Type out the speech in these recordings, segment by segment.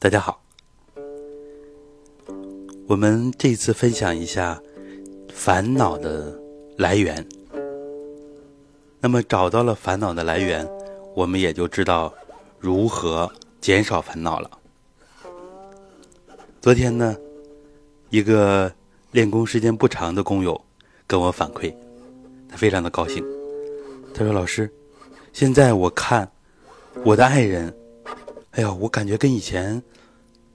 大家好，我们这次分享一下烦恼的来源。那么找到了烦恼的来源，我们也就知道如何减少烦恼了。昨天呢，一个练功时间不长的工友跟我反馈，他非常的高兴。他说：“老师，现在我看我的爱人。”哎呀，我感觉跟以前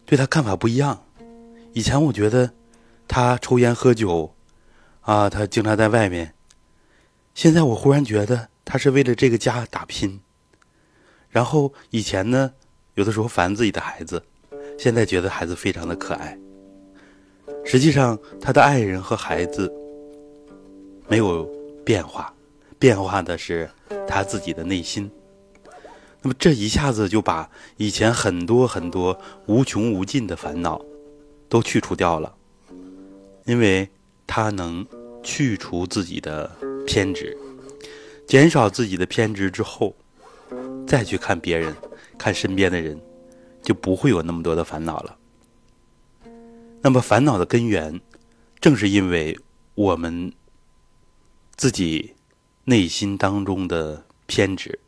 对他看法不一样。以前我觉得他抽烟喝酒，啊，他经常在外面。现在我忽然觉得他是为了这个家打拼。然后以前呢，有的时候烦自己的孩子，现在觉得孩子非常的可爱。实际上，他的爱人和孩子没有变化，变化的是他自己的内心。那么这一下子就把以前很多很多无穷无尽的烦恼都去除掉了，因为他能去除自己的偏执，减少自己的偏执之后，再去看别人，看身边的人，就不会有那么多的烦恼了。那么烦恼的根源，正是因为我们自己内心当中的偏执。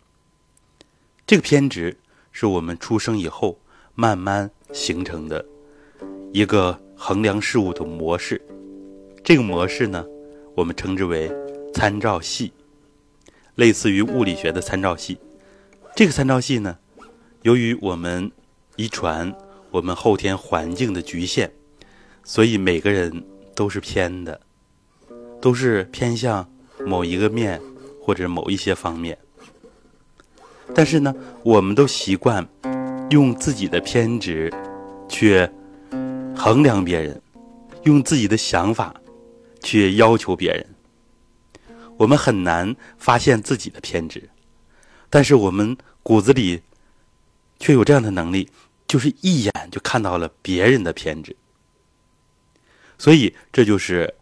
这个偏执是我们出生以后慢慢形成的一个衡量事物的模式。这个模式呢，我们称之为参照系，类似于物理学的参照系。这个参照系呢，由于我们遗传、我们后天环境的局限，所以每个人都是偏的，都是偏向某一个面或者某一些方面。但是呢，我们都习惯用自己的偏执去衡量别人，用自己的想法去要求别人。我们很难发现自己的偏执，但是我们骨子里却有这样的能力，就是一眼就看到了别人的偏执。所以，这就是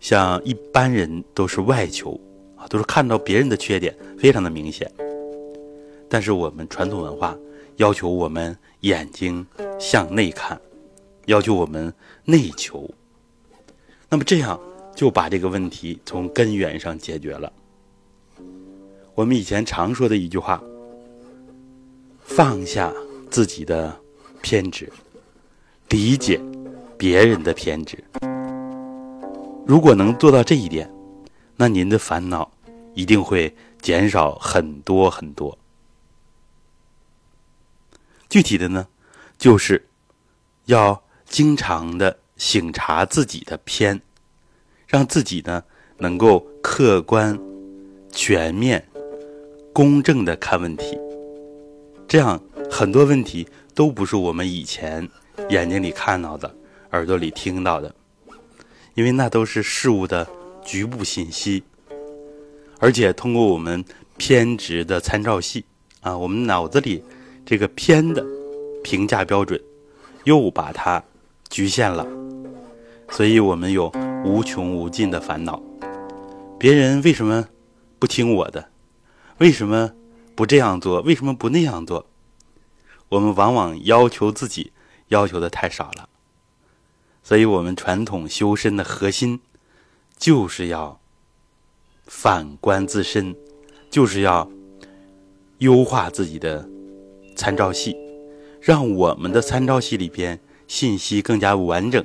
像一般人都是外求啊，都是看到别人的缺点，非常的明显。但是我们传统文化要求我们眼睛向内看，要求我们内求。那么这样就把这个问题从根源上解决了。我们以前常说的一句话：放下自己的偏执，理解别人的偏执。如果能做到这一点，那您的烦恼一定会减少很多很多。具体的呢，就是要经常的醒察自己的偏，让自己呢能够客观、全面、公正的看问题。这样很多问题都不是我们以前眼睛里看到的、耳朵里听到的，因为那都是事物的局部信息，而且通过我们偏执的参照系啊，我们脑子里。这个偏的评价标准，又把它局限了，所以我们有无穷无尽的烦恼。别人为什么不听我的？为什么不这样做？为什么不那样做？我们往往要求自己要求的太少了，所以我们传统修身的核心就是要反观自身，就是要优化自己的。参照系，让我们的参照系里边信息更加完整，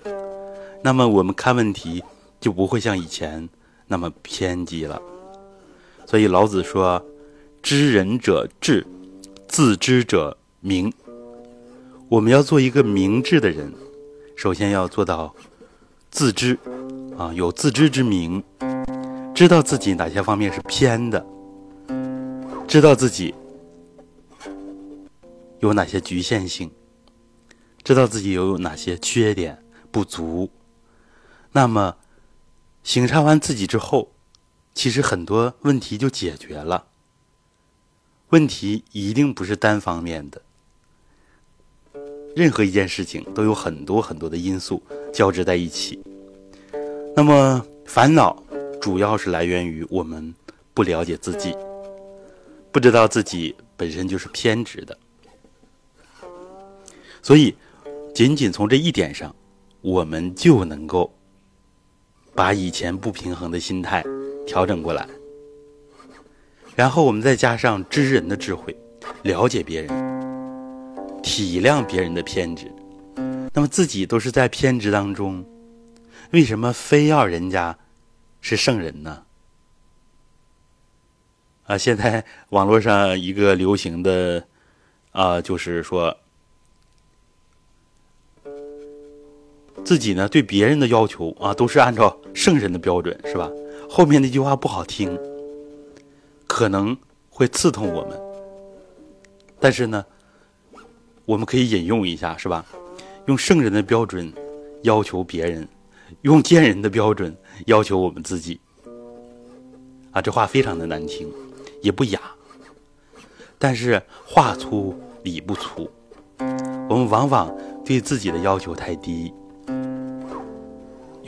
那么我们看问题就不会像以前那么偏激了。所以老子说：“知人者智，自知者明。”我们要做一个明智的人，首先要做到自知，啊，有自知之明，知道自己哪些方面是偏的，知道自己。有哪些局限性？知道自己有哪些缺点不足，那么醒察完自己之后，其实很多问题就解决了。问题一定不是单方面的，任何一件事情都有很多很多的因素交织在一起。那么烦恼主要是来源于我们不了解自己，不知道自己本身就是偏执的。所以，仅仅从这一点上，我们就能够把以前不平衡的心态调整过来。然后我们再加上知人的智慧，了解别人，体谅别人的偏执，那么自己都是在偏执当中，为什么非要人家是圣人呢？啊，现在网络上一个流行的啊，就是说自己呢对别人的要求啊，都是按照圣人的标准，是吧？后面那句话不好听。可能会刺痛我们，但是呢，我们可以引用一下，是吧？用圣人的标准要求别人，用贱人的标准要求我们自己。啊，这话非常的难听，也不雅。但是话粗理不粗，我们往往对自己的要求太低。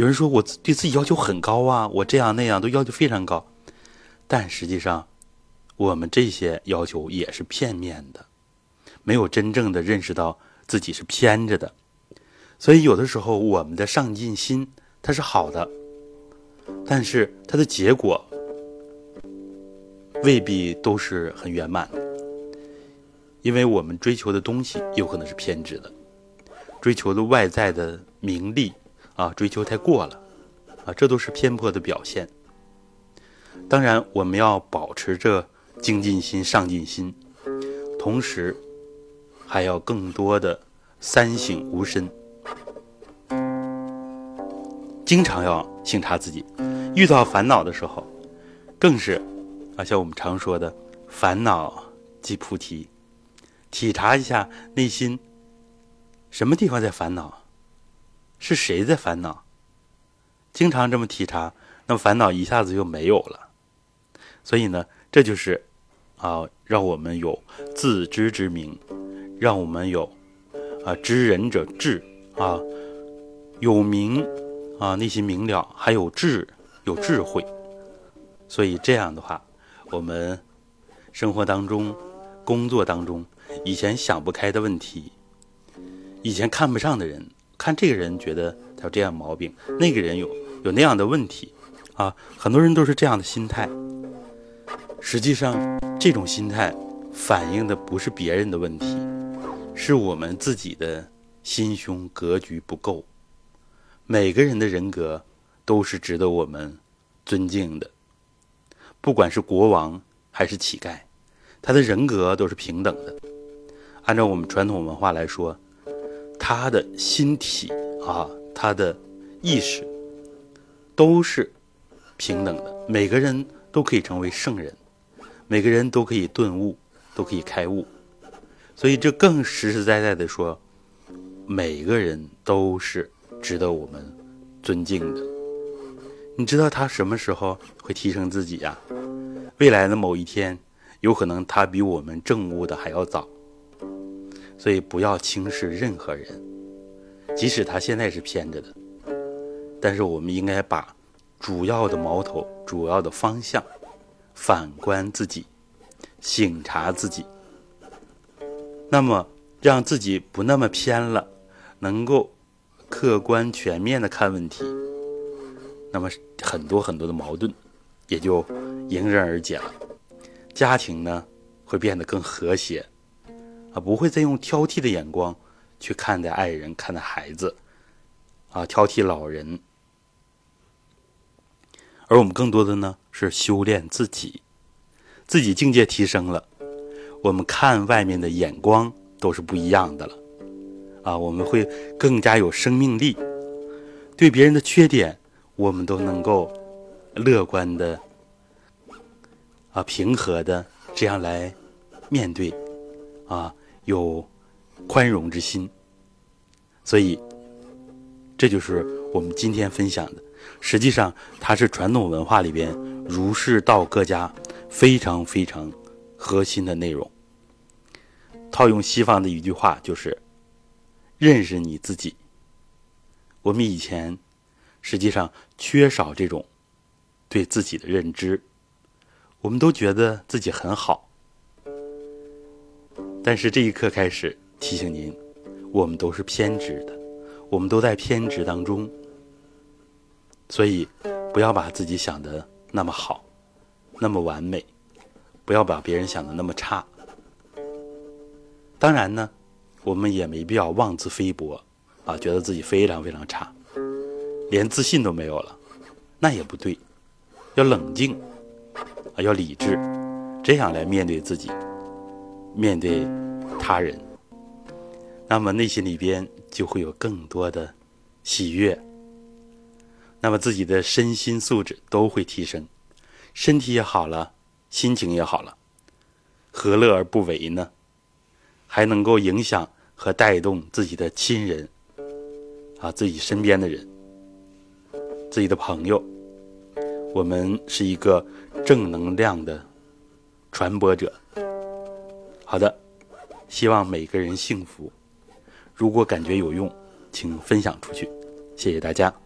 有人说我对自己要求很高啊，我这样那样都要求非常高，但实际上。我们这些要求也是片面的，没有真正的认识到自己是偏着的，所以有的时候我们的上进心它是好的，但是它的结果未必都是很圆满，因为我们追求的东西有可能是偏执的，追求的外在的名利啊，追求太过了啊，这都是偏颇的表现。当然，我们要保持着。精进心、上进心，同时还要更多的三省吾身，经常要省察自己。遇到烦恼的时候，更是啊，像我们常说的“烦恼即菩提”，体察一下内心什么地方在烦恼，是谁在烦恼？经常这么体察，那么烦恼一下子就没有了。所以呢，这就是。啊，让我们有自知之明，让我们有啊知人者智啊，有明啊内心明了，还有智有智慧。所以这样的话，我们生活当中、工作当中，以前想不开的问题，以前看不上的人，看这个人觉得他有这样毛病，那个人有有那样的问题啊，很多人都是这样的心态。实际上，这种心态反映的不是别人的问题，是我们自己的心胸格局不够。每个人的人格都是值得我们尊敬的，不管是国王还是乞丐，他的人格都是平等的。按照我们传统文化来说，他的心体啊，他的意识都是平等的，每个人都可以成为圣人。每个人都可以顿悟，都可以开悟，所以这更实实在在的说，每个人都是值得我们尊敬的。你知道他什么时候会提升自己呀？未来的某一天，有可能他比我们证悟的还要早。所以不要轻视任何人，即使他现在是偏着的，但是我们应该把主要的矛头、主要的方向。反观自己，省察自己，那么让自己不那么偏了，能够客观全面的看问题，那么很多很多的矛盾也就迎刃而解了。家庭呢会变得更和谐，啊，不会再用挑剔的眼光去看待爱人、看待孩子，啊，挑剔老人。而我们更多的呢是修炼自己，自己境界提升了，我们看外面的眼光都是不一样的了，啊，我们会更加有生命力，对别人的缺点，我们都能够乐观的啊平和的这样来面对，啊，有宽容之心，所以这就是我们今天分享的。实际上，它是传统文化里边儒释道各家非常非常核心的内容。套用西方的一句话，就是“认识你自己”。我们以前实际上缺少这种对自己的认知，我们都觉得自己很好。但是这一刻开始提醒您，我们都是偏执的，我们都在偏执当中。所以，不要把自己想的那么好，那么完美，不要把别人想的那么差。当然呢，我们也没必要妄自菲薄，啊，觉得自己非常非常差，连自信都没有了，那也不对。要冷静，啊，要理智，这样来面对自己，面对他人，那么内心里边就会有更多的喜悦，那么自己的身心素质都会提升，身体也好了，心情也好了，何乐而不为呢？还能够影响和带动自己的亲人，啊，自己身边的人，自己的朋友。我们是一个正能量的传播者。好的，希望每个人幸福。如果感觉有用，请分享出去。谢谢大家。